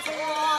佛。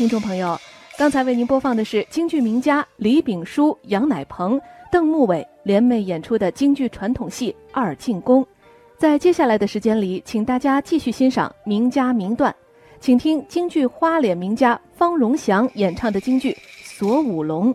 听众朋友，刚才为您播放的是京剧名家李炳淑、杨乃彭、邓木伟联袂演出的京剧传统戏《二进宫》。在接下来的时间里，请大家继续欣赏名家名段，请听京剧花脸名家方荣祥演唱的京剧《锁五龙》。